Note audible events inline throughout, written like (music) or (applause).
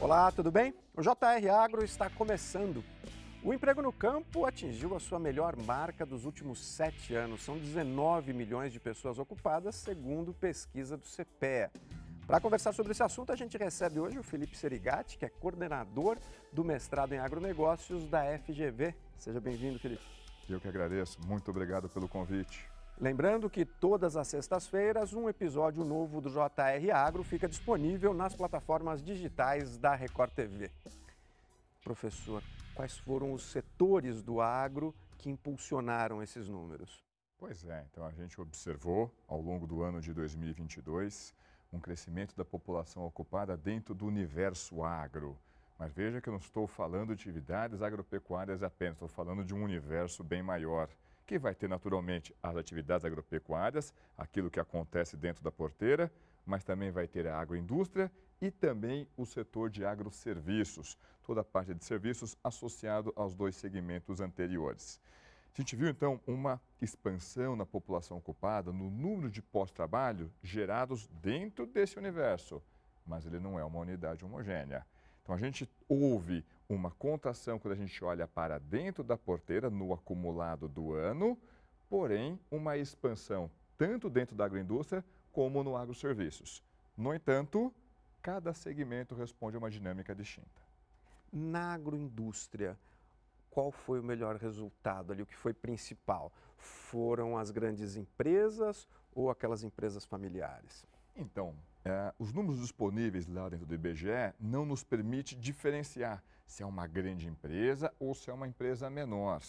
Olá, tudo bem? O JR Agro está começando. O emprego no campo atingiu a sua melhor marca dos últimos sete anos. São 19 milhões de pessoas ocupadas, segundo pesquisa do CPEA. Para conversar sobre esse assunto, a gente recebe hoje o Felipe Serigati, que é coordenador do mestrado em agronegócios da FGV. Seja bem-vindo, Felipe. Eu que agradeço. Muito obrigado pelo convite. Lembrando que todas as sextas-feiras um episódio novo do JR Agro fica disponível nas plataformas digitais da Record TV. Professor, quais foram os setores do agro que impulsionaram esses números? Pois é, então a gente observou ao longo do ano de 2022 um crescimento da população ocupada dentro do universo agro. Mas veja que eu não estou falando de atividades agropecuárias apenas, estou falando de um universo bem maior, que vai ter naturalmente as atividades agropecuárias, aquilo que acontece dentro da porteira, mas também vai ter a agroindústria e também o setor de agroserviços, toda a parte de serviços associado aos dois segmentos anteriores. A gente viu então uma expansão na população ocupada, no número de pós-trabalho gerados dentro desse universo, mas ele não é uma unidade homogênea. Então a gente ouve uma contração quando a gente olha para dentro da porteira, no acumulado do ano, porém uma expansão tanto dentro da agroindústria como no agroserviços. No entanto, cada segmento responde a uma dinâmica distinta. Na agroindústria, qual foi o melhor resultado ali, o que foi principal? Foram as grandes empresas ou aquelas empresas familiares? Então, é, os números disponíveis lá dentro do IBGE não nos permite diferenciar se é uma grande empresa ou se é uma empresa menor.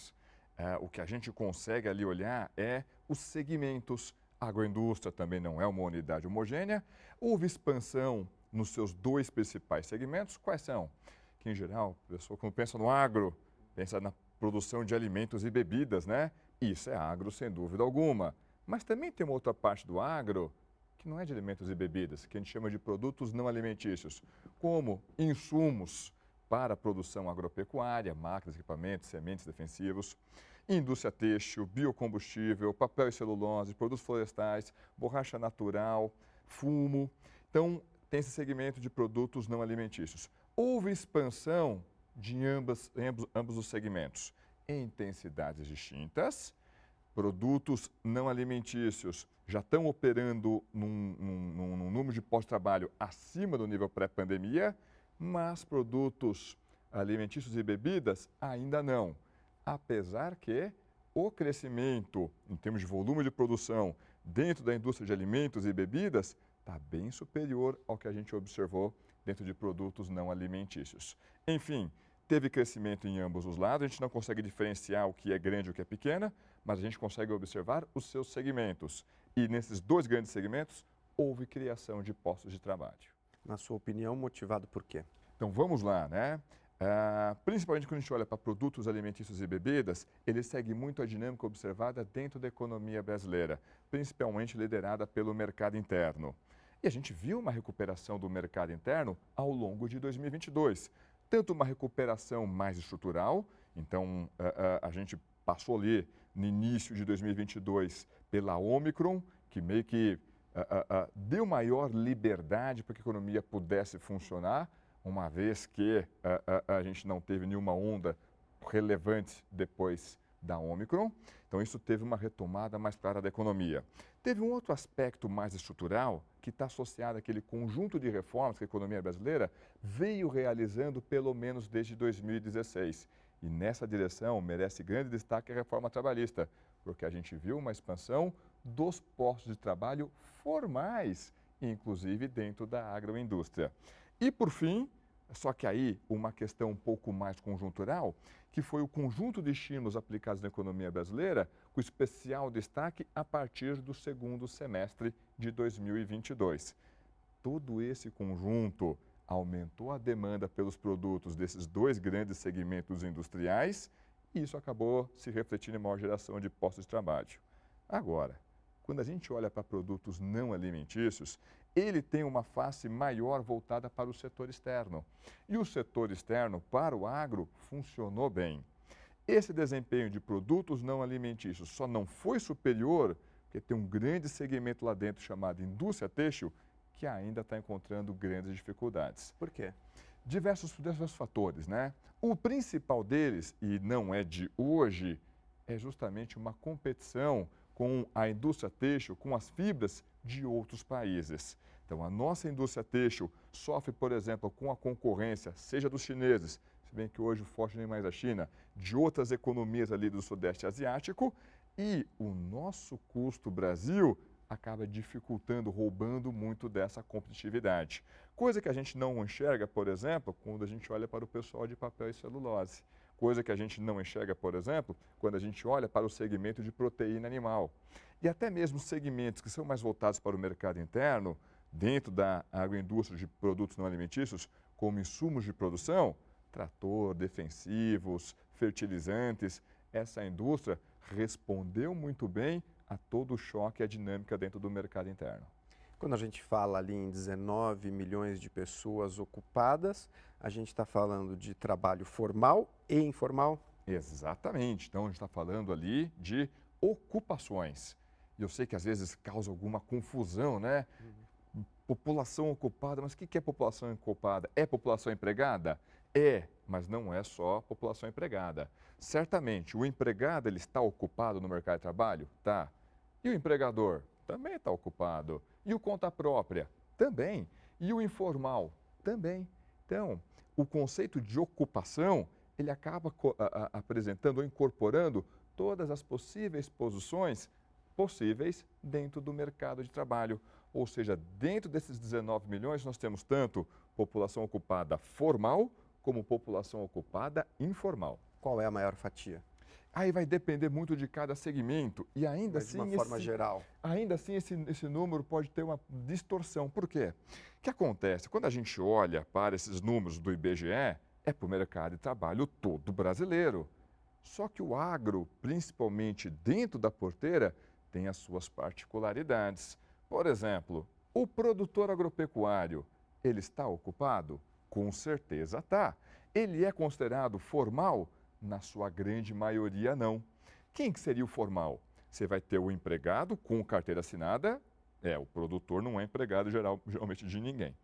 É, o que a gente consegue ali olhar é os segmentos. A agroindústria também não é uma unidade homogênea. Houve expansão nos seus dois principais segmentos. Quais são? Que, em geral, a pessoa, quando pensa no agro, pensa na produção de alimentos e bebidas, né? Isso é agro, sem dúvida alguma. Mas também tem uma outra parte do agro que não é de alimentos e bebidas, que a gente chama de produtos não alimentícios, como insumos para a produção agropecuária, máquinas, equipamentos, sementes defensivos, indústria têxtil, biocombustível, papel e celulose, produtos florestais, borracha natural, fumo. Então, tem esse segmento de produtos não alimentícios. Houve expansão de ambas, ambos, ambos os segmentos em intensidades distintas. Produtos não alimentícios já estão operando num, num, num número de pós-trabalho acima do nível pré-pandemia, mas produtos alimentícios e bebidas ainda não. Apesar que o crescimento em termos de volume de produção dentro da indústria de alimentos e bebidas está bem superior ao que a gente observou dentro de produtos não alimentícios. Enfim, teve crescimento em ambos os lados, a gente não consegue diferenciar o que é grande e o que é pequena, mas a gente consegue observar os seus segmentos. E nesses dois grandes segmentos, houve criação de postos de trabalho. Na sua opinião, motivado por quê? Então vamos lá, né? Uh, principalmente quando a gente olha para produtos alimentícios e bebidas, ele segue muito a dinâmica observada dentro da economia brasileira, principalmente liderada pelo mercado interno. E a gente viu uma recuperação do mercado interno ao longo de 2022 tanto uma recuperação mais estrutural, então a, a, a gente passou ali no início de 2022 pela Omicron, que meio que a, deu maior liberdade para que a economia pudesse funcionar, uma vez que a, gente não teve nenhuma onda relevante depois da Omicron. Então, isso teve uma retomada mais clara da economia. Teve um outro aspecto mais estrutural que está associado àquele conjunto de reformas que a economia brasileira veio realizando pelo menos desde 2016. E nessa direção merece grande destaque a reforma trabalhista, porque a gente viu uma expansão dos postos de trabalho formais, inclusive dentro da agroindústria. E, por fim, só que aí uma questão um pouco mais conjuntural, que foi o conjunto de estímulos aplicados na economia brasileira, com especial destaque a partir do segundo semestre de 2022. Todo esse conjunto aumentou a demanda pelos produtos desses dois grandes segmentos industriais e isso acabou se refletindo em maior geração de postos de trabalho. Agora, quando a gente olha para produtos não alimentícios, ele tem uma face maior voltada para o setor externo. E o setor externo, para o agro, funcionou bem. Esse desempenho de produtos não alimentícios só não foi superior porque tem um grande segmento lá dentro chamado indústria têxtil que ainda está encontrando grandes dificuldades. Por quê? diversos, diversos fatores, né? O principal deles, e não é de hoje, é justamente uma competição com a indústria têxtil, com as fibras de outros países. Então, a nossa indústria têxtil sofre, por exemplo, com a concorrência, seja dos chineses, se bem que hoje o forte nem mais a China, de outras economias ali do Sudeste Asiático, e o nosso custo Brasil acaba dificultando, roubando muito dessa competitividade. Coisa que a gente não enxerga, por exemplo, quando a gente olha para o pessoal de papel e celulose. Coisa que a gente não enxerga, por exemplo, quando a gente olha para o segmento de proteína animal. E até mesmo segmentos que são mais voltados para o mercado interno, dentro da agroindústria de produtos não alimentícios, como insumos de produção, trator, defensivos, fertilizantes, essa indústria respondeu muito bem a todo o choque e a dinâmica dentro do mercado interno. Quando a gente fala ali em 19 milhões de pessoas ocupadas, a gente está falando de trabalho formal e informal? Exatamente. Então, a gente está falando ali de ocupações. E eu sei que às vezes causa alguma confusão, né? Uhum. População ocupada, mas o que é população ocupada? É população empregada? É, mas não é só população empregada. Certamente, o empregado ele está ocupado no mercado de trabalho? Tá. E o empregador? Também está ocupado. E o conta própria? Também. E o informal? Também. Então, o conceito de ocupação, ele acaba apresentando ou incorporando todas as possíveis posições possíveis dentro do mercado de trabalho. Ou seja, dentro desses 19 milhões, nós temos tanto população ocupada formal como população ocupada informal. Qual é a maior fatia? Aí vai depender muito de cada segmento e ainda Mas assim... De uma forma esse, geral. Ainda assim, esse, esse número pode ter uma distorção. Por quê? O que acontece? Quando a gente olha para esses números do IBGE, é para o mercado de trabalho todo brasileiro. Só que o agro, principalmente dentro da porteira, tem as suas particularidades. Por exemplo, o produtor agropecuário, ele está ocupado? Com certeza está. Ele é considerado formal? Na sua grande maioria, não. Quem que seria o formal? Você vai ter o empregado com carteira assinada. É, o produtor não é empregado geral, geralmente de ninguém.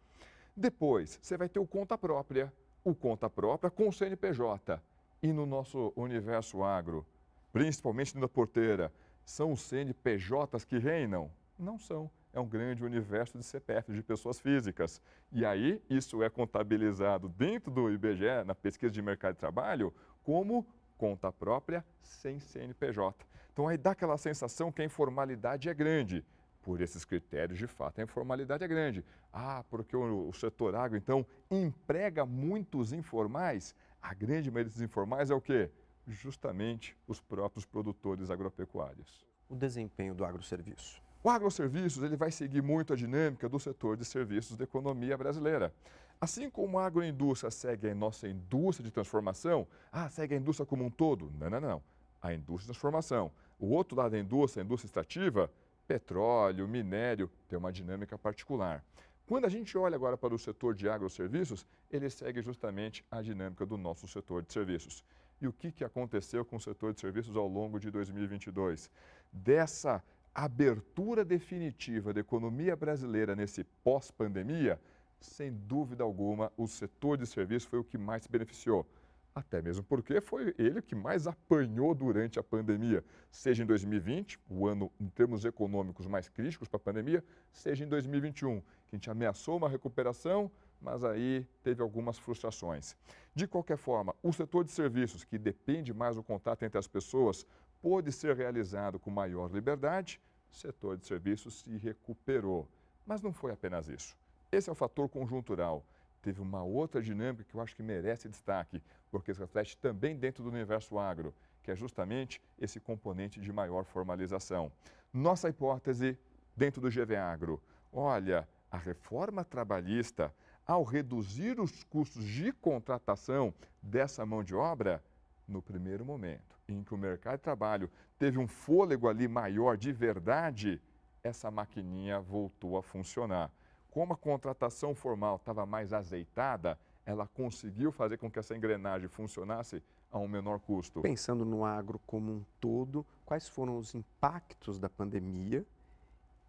Depois, você vai ter o conta própria. O conta própria com o CNPJ. E no nosso universo agro, principalmente na porteira, são os CNPJs que reinam? Não são. É um grande universo de CPF, de pessoas físicas. E aí, isso é contabilizado dentro do IBGE, na pesquisa de mercado de trabalho, como conta própria sem CNPJ. Então aí dá aquela sensação que a informalidade é grande. Por esses critérios, de fato, a informalidade é grande. Ah, porque o, o setor agro, então, emprega muitos informais. A grande maioria dos informais é o quê? Justamente os próprios produtores agropecuários. O desempenho do agroserviço. O agroserviços ele vai seguir muito a dinâmica do setor de serviços da economia brasileira. Assim como a agroindústria segue a nossa indústria de transformação, ah, segue a indústria como um todo? Não, não, não. A indústria de transformação. O outro lado da indústria, a indústria extrativa, petróleo, minério, tem uma dinâmica particular. Quando a gente olha agora para o setor de agroserviços, ele segue justamente a dinâmica do nosso setor de serviços. E o que, que aconteceu com o setor de serviços ao longo de 2022? Dessa abertura definitiva da economia brasileira nesse pós-pandemia, sem dúvida alguma, o setor de serviços foi o que mais se beneficiou. Até mesmo porque foi ele que mais apanhou durante a pandemia, seja em 2020, o ano em termos econômicos mais críticos para a pandemia, seja em 2021, que a gente ameaçou uma recuperação, mas aí teve algumas frustrações. De qualquer forma, o setor de serviços, que depende mais do contato entre as pessoas, pôde ser realizado com maior liberdade, o setor de serviços se recuperou. Mas não foi apenas isso. Esse é o fator conjuntural. Teve uma outra dinâmica que eu acho que merece destaque, porque se reflete também dentro do universo agro, que é justamente esse componente de maior formalização. Nossa hipótese dentro do GV Agro, olha, a reforma trabalhista, ao reduzir os custos de contratação dessa mão de obra, no primeiro momento em que o mercado de trabalho teve um fôlego ali maior de verdade, essa maquininha voltou a funcionar como a contratação formal estava mais azeitada, ela conseguiu fazer com que essa engrenagem funcionasse a um menor custo. Pensando no agro como um todo, quais foram os impactos da pandemia?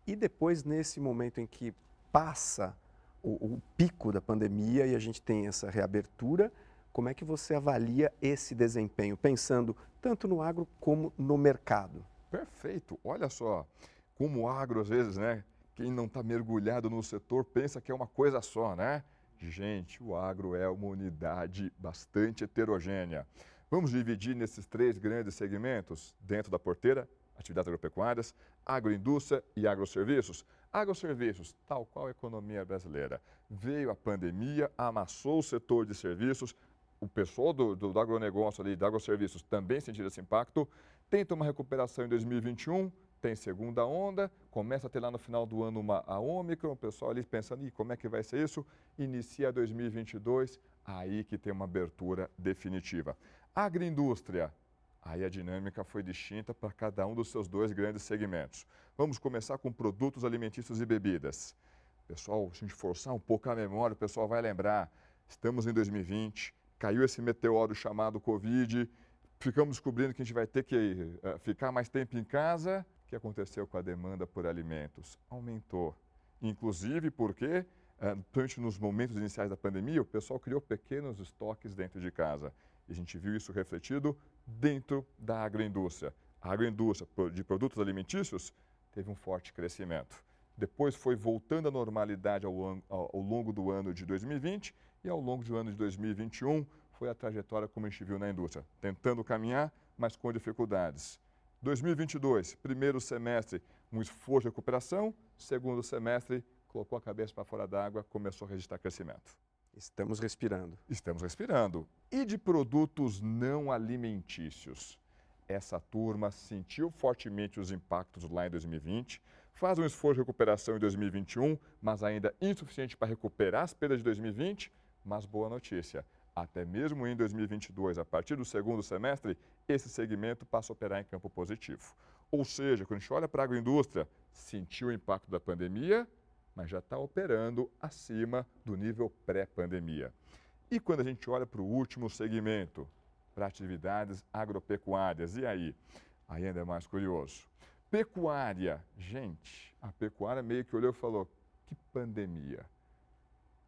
E depois, nesse momento em que passa o, o pico da pandemia e a gente tem essa reabertura. Como é que você avalia esse desempenho, pensando tanto no agro como no mercado? Perfeito. Olha só, como o agro, às vezes, né? Quem não está mergulhado no setor pensa que é uma coisa só, né? Gente, o agro é uma unidade bastante heterogênea. Vamos dividir nesses três grandes segmentos dentro da porteira: atividades agropecuárias, agroindústria e agroserviços. Agroserviços, tal qual a economia brasileira. Veio a pandemia, amassou o setor de serviços, o pessoal do, do, agronegócio ali, do agroserviços, também sentiu esse impacto. Tenta uma recuperação em 2021, tem segunda onda, começa a ter lá no final do ano uma a Ômicron, o pessoal ali pensando, e como é que vai ser isso? Inicia 2022, aí que tem uma abertura definitiva. Agroindústria, aí a dinâmica foi distinta para cada um dos seus dois grandes segmentos. Vamos começar com produtos alimentícios e bebidas. Pessoal, se a gente forçar um pouco a memória, o pessoal vai lembrar, estamos em 2020, caiu esse meteoro chamado Covid, ficamos descobrindo que a gente vai ter que uh, ficar mais tempo em casa, o que aconteceu com a demanda por alimentos? Aumentou. Inclusive porque, durante nos momentos iniciais da pandemia, o pessoal criou pequenos estoques dentro de casa. E a gente viu isso refletido dentro da agroindústria. A agroindústria de produtos alimentícios teve um forte crescimento. Depois foi voltando à normalidade ao, ao, longo do ano de 2020 e ao longo do ano de 2021 foi a trajetória como a gente viu na indústria, tentando caminhar, mas com dificuldades. 2022, primeiro semestre, um esforço de recuperação. Segundo semestre, colocou a cabeça para fora d'água, começou a registrar crescimento. Estamos respirando. Estamos respirando. E de produtos não alimentícios? Essa turma sentiu fortemente os impactos lá em 2020, faz um esforço de recuperação em 2021, mas ainda insuficiente para recuperar as perdas de 2020. Mas boa notícia, até mesmo em 2022, a partir do segundo semestre, esse segmento passa a operar em campo positivo. Ou seja, quando a gente olha para a agroindústria, sentiu o impacto da pandemia, mas já está operando acima do nível pré-pandemia. E quando a gente olha para o último segmento, para atividades agropecuárias, e aí? Aí ainda é mais curioso. Pecuária, gente, a pecuária meio que olhou e falou: que pandemia?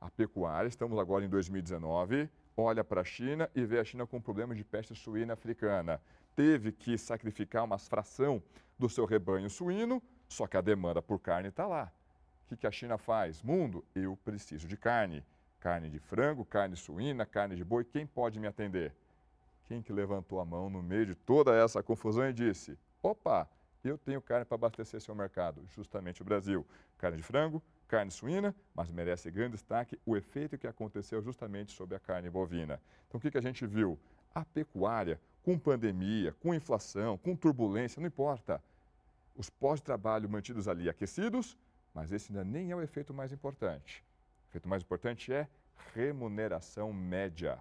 A pecuária, estamos agora em 2019, olha para a China e vê a China com problemas de peste suína africana. Teve que sacrificar uma fração do seu rebanho suíno, só que a demanda por carne está lá. O que, a China faz? Mundo, eu preciso de carne. Carne de frango, carne suína, carne de boi, quem pode me atender? Quem que levantou a mão no meio de toda essa confusão e disse: opa, eu tenho carne para abastecer seu mercado, justamente o Brasil. Carne de frango, carne suína, mas merece grande destaque o efeito que aconteceu justamente sobre a carne bovina. Então, o que, que a gente viu? A pecuária, com pandemia, com inflação, com turbulência, não importa. Os pós-trabalho mantidos ali aquecidos, mas esse ainda nem é o efeito mais importante. O efeito mais importante é remuneração média,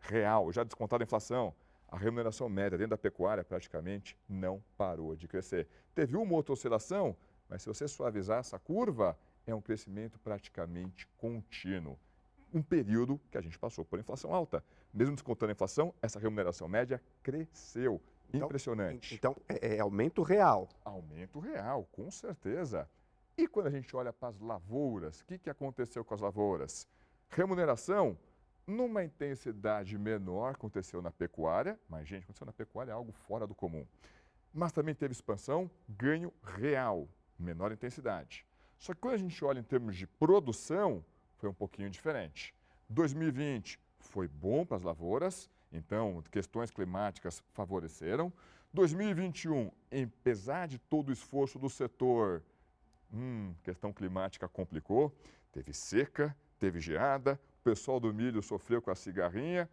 real, já descontada a inflação. A remuneração média dentro da pecuária praticamente não parou de crescer. Teve uma outra oscilação, mas se você suavizar essa curva, é um crescimento praticamente contínuo. Um período que a gente passou por inflação alta. Mesmo descontando a inflação, essa remuneração média cresceu. Então, Impressionante. Então, é, é aumento real. Aumento real, com certeza. E quando a gente olha para as lavouras, o que, que aconteceu com as lavouras? Remuneração, numa intensidade menor, aconteceu na pecuária, mas, gente, aconteceu na pecuária é algo fora do comum. Mas também teve expansão, ganho real, menor intensidade. Só que quando a gente olha em termos de produção, foi um pouquinho diferente. 2020 foi bom para as lavouras, então questões climáticas favoreceram. 2021, apesar de todo o esforço do setor, hum, questão climática complicou, teve seca, teve geada, o pessoal do milho sofreu com a cigarrinha,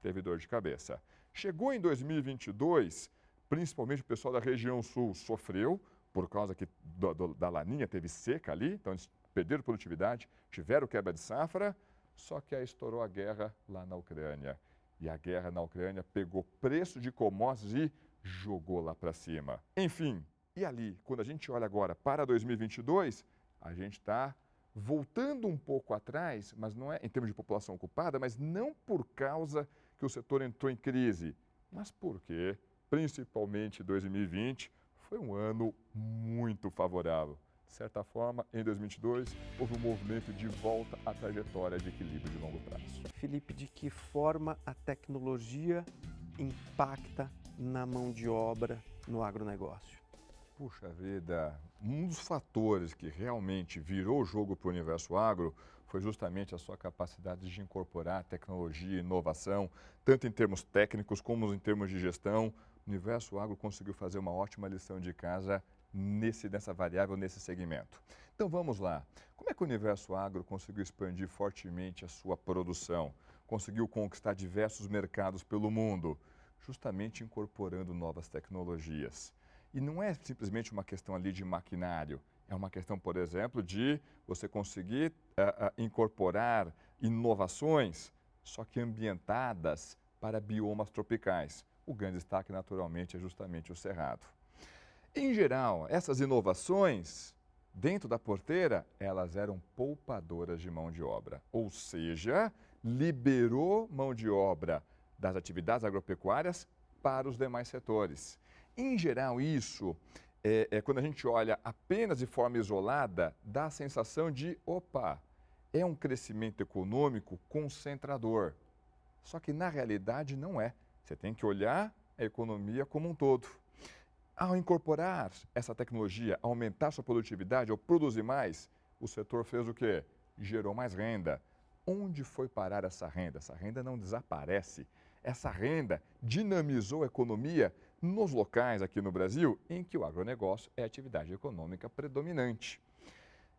teve dor de cabeça. Chegou em 2022, principalmente o pessoal da região sul sofreu, por causa que do, do, da laninha teve seca ali, então eles perderam produtividade, tiveram quebra de safra, só que aí estourou a guerra lá na Ucrânia. E a guerra na Ucrânia pegou preço de commodities e jogou lá para cima. Enfim, e ali, quando a gente olha agora para 2022, a gente está voltando um pouco atrás, mas não é em termos de população ocupada, mas não por causa que o setor entrou em crise, mas porque, principalmente 2020, foi um ano muito favorável. De certa forma, em 2022, houve um movimento de volta à trajetória de equilíbrio de longo prazo. Felipe, de que forma a tecnologia impacta na mão de obra no agronegócio? Puxa vida, um dos fatores que realmente virou o jogo para o universo agro foi justamente a sua capacidade de incorporar tecnologia e inovação, tanto em termos técnicos como em termos de gestão. Universo agro conseguiu fazer uma ótima lição de casa nesse, nessa variável, nesse segmento. Então vamos lá. Como é que o universo agro conseguiu expandir fortemente a sua produção? Conseguiu conquistar diversos mercados pelo mundo? Justamente incorporando novas tecnologias. E não é simplesmente uma questão ali de maquinário, é uma questão, por exemplo, de você conseguir uh, uh, incorporar inovações, só que ambientadas para biomas tropicais. O grande destaque, naturalmente, é justamente o cerrado. Em geral, essas inovações, dentro da porteira, elas eram poupadoras de mão de obra, ou seja, liberou mão de obra das atividades agropecuárias para os demais setores. Em geral, isso, é, é, quando a gente olha apenas de forma isolada, dá a sensação de, opa, é um crescimento econômico concentrador. Só que na realidade não é. Você tem que olhar a economia como um todo. Ao incorporar essa tecnologia, aumentar sua produtividade, ou produzir mais, o setor fez o quê? Gerou mais renda. Onde foi parar essa renda? Essa renda não desaparece. Essa renda dinamizou a economia nos locais aqui no Brasil em que o agronegócio é a atividade econômica predominante.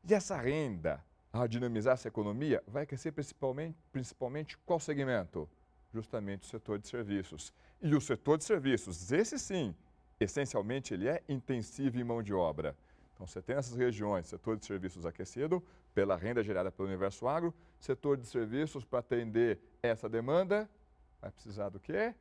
E essa renda, ao dinamizar essa economia, vai crescer principalmente, principalmente qual segmento? Justamente o setor de serviços. E o setor de serviços, esse sim, essencialmente ele é intensivo em mão de obra. Então você tem essas regiões, setor de serviços aquecido pela renda gerada pelo universo agro, setor de serviços para atender essa demanda, vai precisar do quê?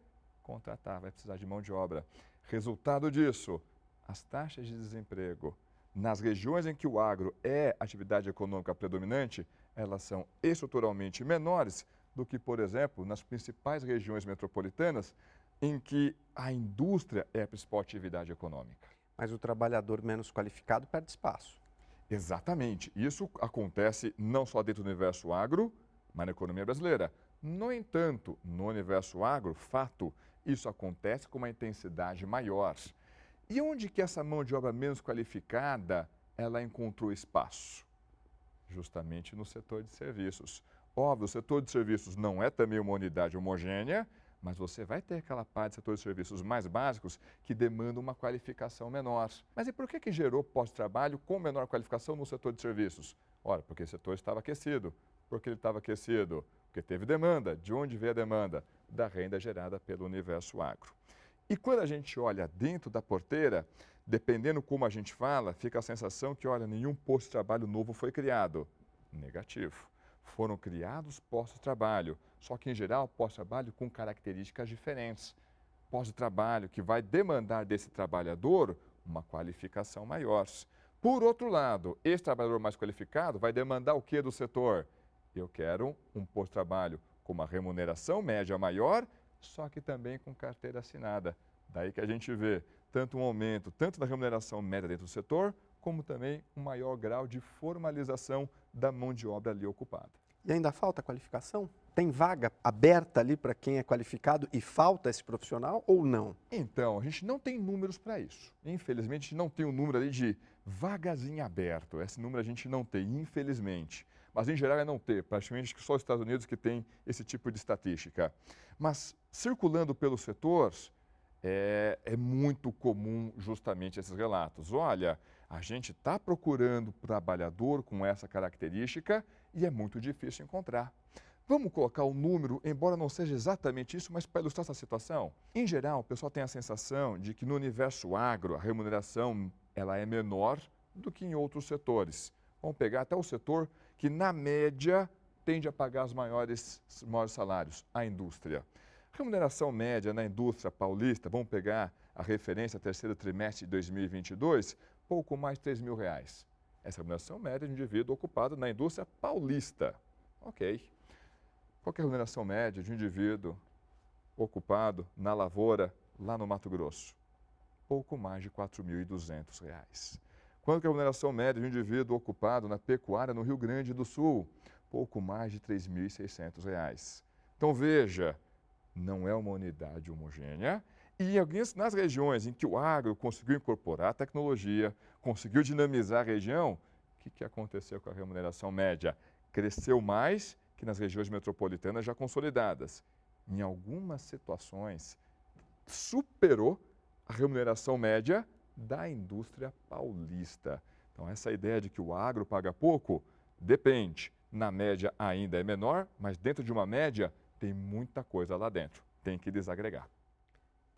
contratar, vai precisar de mão de obra. Resultado disso, as taxas de desemprego nas regiões em que o agro é atividade econômica predominante, elas são estruturalmente menores do que, por exemplo, nas principais regiões metropolitanas, em que a indústria é a principal atividade econômica. Mas o trabalhador menos qualificado perde espaço. Exatamente. Isso acontece não só dentro do universo agro, mas na economia brasileira. No entanto, no universo agro, fato, isso acontece com uma intensidade maior. E onde que essa mão de obra menos qualificada ela encontrou espaço? Justamente no setor de serviços. Óbvio, o setor de serviços não é também uma unidade homogênea, mas você vai ter aquela parte do setor de serviços mais básicos que demanda uma qualificação menor. Mas e por que, que gerou pós-trabalho com menor qualificação no setor de serviços? Ora, porque o setor estava aquecido. Por que ele estava aquecido? Porque teve demanda. De onde veio a demanda? da renda gerada pelo universo agro. E quando a gente olha dentro da porteira, dependendo como a gente fala, fica a sensação que, olha, nenhum posto de trabalho novo foi criado. Negativo. Foram criados postos de trabalho, só que, em geral, postos de trabalho com características diferentes. Posto de trabalho que vai demandar desse trabalhador uma qualificação maior. Por outro lado, esse trabalhador mais qualificado vai demandar o que do setor? Eu quero um posto de trabalho com uma remuneração média maior, só que também com carteira assinada. Daí que a gente vê tanto um aumento, tanto da remuneração média dentro do setor, como também um maior grau de formalização da mão de obra ali ocupada. E ainda falta qualificação? Tem vaga aberta ali para quem é qualificado e falta esse profissional ou não? Então, a gente não tem números para isso. Infelizmente, a gente não tem um número ali de vagas em aberto. Esse número a gente não tem, infelizmente mas em geral é não ter, praticamente só os Estados Unidos que tem esse tipo de estatística. Mas circulando pelos setores, é, é muito comum justamente esses relatos. Olha, a gente está procurando trabalhador com essa característica e é muito difícil encontrar. Vamos colocar o um número, embora não seja exatamente isso, mas para ilustrar essa situação. Em geral, o pessoal tem a sensação de que no universo agro a remuneração ela é menor do que em outros setores. Vamos pegar até o setor que, na média, tende a pagar os maiores, maiores salários, a indústria. Remuneração média na indústria paulista, vamos pegar a referência terceiro trimestre de 2022, pouco mais de 3 mil reais. Essa é a remuneração média de um indivíduo ocupado na indústria paulista. Ok. Qual é a remuneração média de um indivíduo ocupado na lavoura lá no Mato Grosso? Pouco mais de R$ 4.200. Quanto que é a remuneração média de um indivíduo ocupado na pecuária no Rio Grande do Sul? Pouco mais de R$ 3.600. Então veja, não é uma unidade homogênea e algumas, nas regiões em que o agro conseguiu incorporar a tecnologia, conseguiu dinamizar a região, o que, que aconteceu com a remuneração média? Cresceu mais que nas regiões metropolitanas já consolidadas. Em algumas situações, superou a remuneração média da indústria paulista. Então, essa ideia de que o agro paga pouco, depende. Na média ainda é menor, mas dentro de uma média tem muita coisa lá dentro. Tem que desagregar.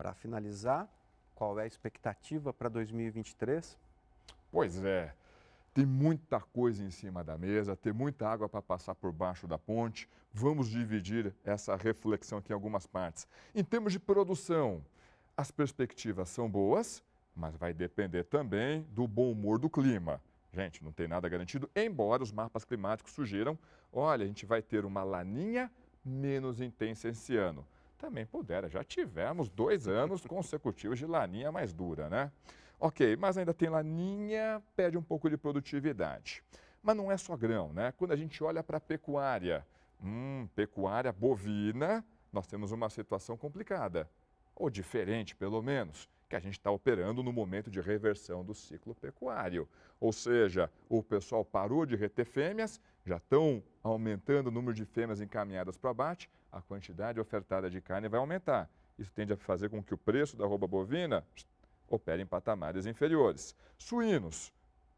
Para finalizar, qual é a expectativa para 2023? Pois é, tem muita coisa em cima da mesa, tem muita água para passar por baixo da ponte. Vamos dividir essa reflexão aqui em algumas partes. Em termos de produção, as perspectivas são boas, mas vai depender também do bom humor do clima. Gente, não tem nada garantido, embora os mapas climáticos sugiram, olha, a gente vai ter uma laninha menos intensa esse ano. Também pudera, já tivemos dois anos consecutivos de laninha mais dura, né? Ok, mas ainda tem laninha, pede um pouco de produtividade. Mas não é só grão, né? Quando a gente olha para a pecuária, hum, pecuária bovina, nós temos uma situação complicada, ou diferente pelo menos, que a gente está operando no momento de reversão do ciclo pecuário. Ou seja, o pessoal parou de reter fêmeas, já estão aumentando o número de fêmeas encaminhadas para abate, a quantidade ofertada de carne vai aumentar. Isso tende a fazer com que o preço da roupa bovina opera em patamares inferiores. Suínos.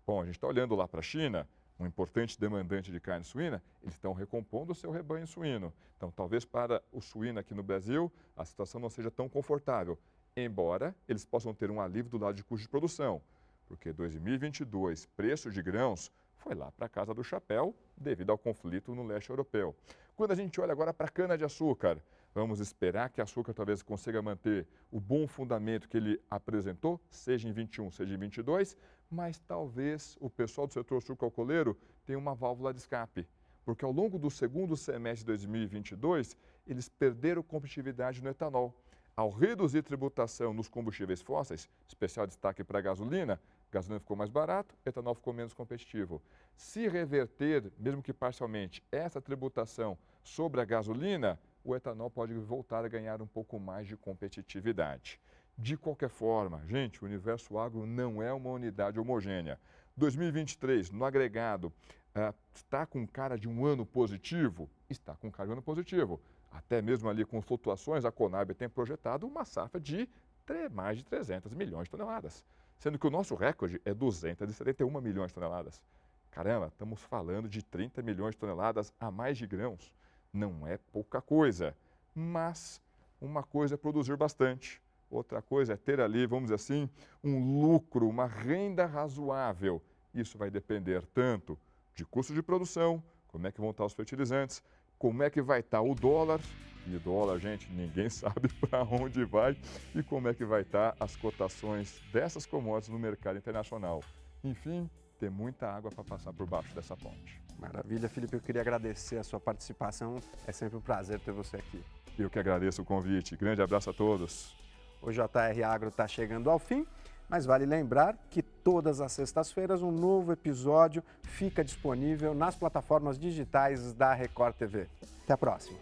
Bom, a gente está olhando lá para a China, um importante demandante de carne suína, eles estão recompondo o seu rebanho suíno. Então, talvez para o suíno aqui no Brasil, a situação não seja tão confortável, embora eles possam ter um alívio do lado de custo de produção, porque 2022, preço de grãos foi lá para a casa do chapéu devido ao conflito no leste europeu. Quando a gente olha agora para a cana-de-açúcar, Vamos esperar que açúcar talvez consiga manter o bom fundamento que ele apresentou, seja em 21, seja em 22, mas talvez o pessoal do setor sucroalcooleiro tenha uma válvula de escape, porque ao longo do segundo semestre de 2022, eles perderam competitividade no etanol. Ao reduzir tributação nos combustíveis fósseis, especial destaque para a gasolina, gasolina ficou mais barato, etanol ficou menos competitivo. Se reverter, mesmo que parcialmente, essa tributação sobre a gasolina, o etanol pode voltar a ganhar um pouco mais de competitividade. De qualquer forma, gente, o universo agro não é uma unidade homogênea. 2023, no agregado, uh, está com cara de um ano positivo? Está com cara de um ano positivo. Até mesmo ali com flutuações, a Conab tem projetado uma safra de mais de 300 milhões de toneladas, sendo que o nosso recorde é 271 milhões de toneladas. Caramba, estamos falando de 30 milhões de toneladas a mais de grãos. Não é pouca coisa, mas uma coisa é produzir bastante, outra coisa é ter ali, vamos dizer assim, um lucro, uma renda razoável. Isso vai depender tanto de custo de produção, como é que vão estar os fertilizantes, como é que vai estar o dólar, e dólar, gente, ninguém (laughs) sabe para onde vai, e como é que vai estar as cotações dessas commodities no mercado internacional. Enfim, tem muita água para passar por baixo dessa ponte. Maravilha, Felipe. Eu queria agradecer a sua participação. É sempre um prazer ter você aqui. Eu que agradeço o convite. Grande abraço a todos. O JR Agro está chegando ao fim, mas vale lembrar que todas as sextas-feiras um novo episódio fica disponível nas plataformas digitais da Record TV. Até a próxima.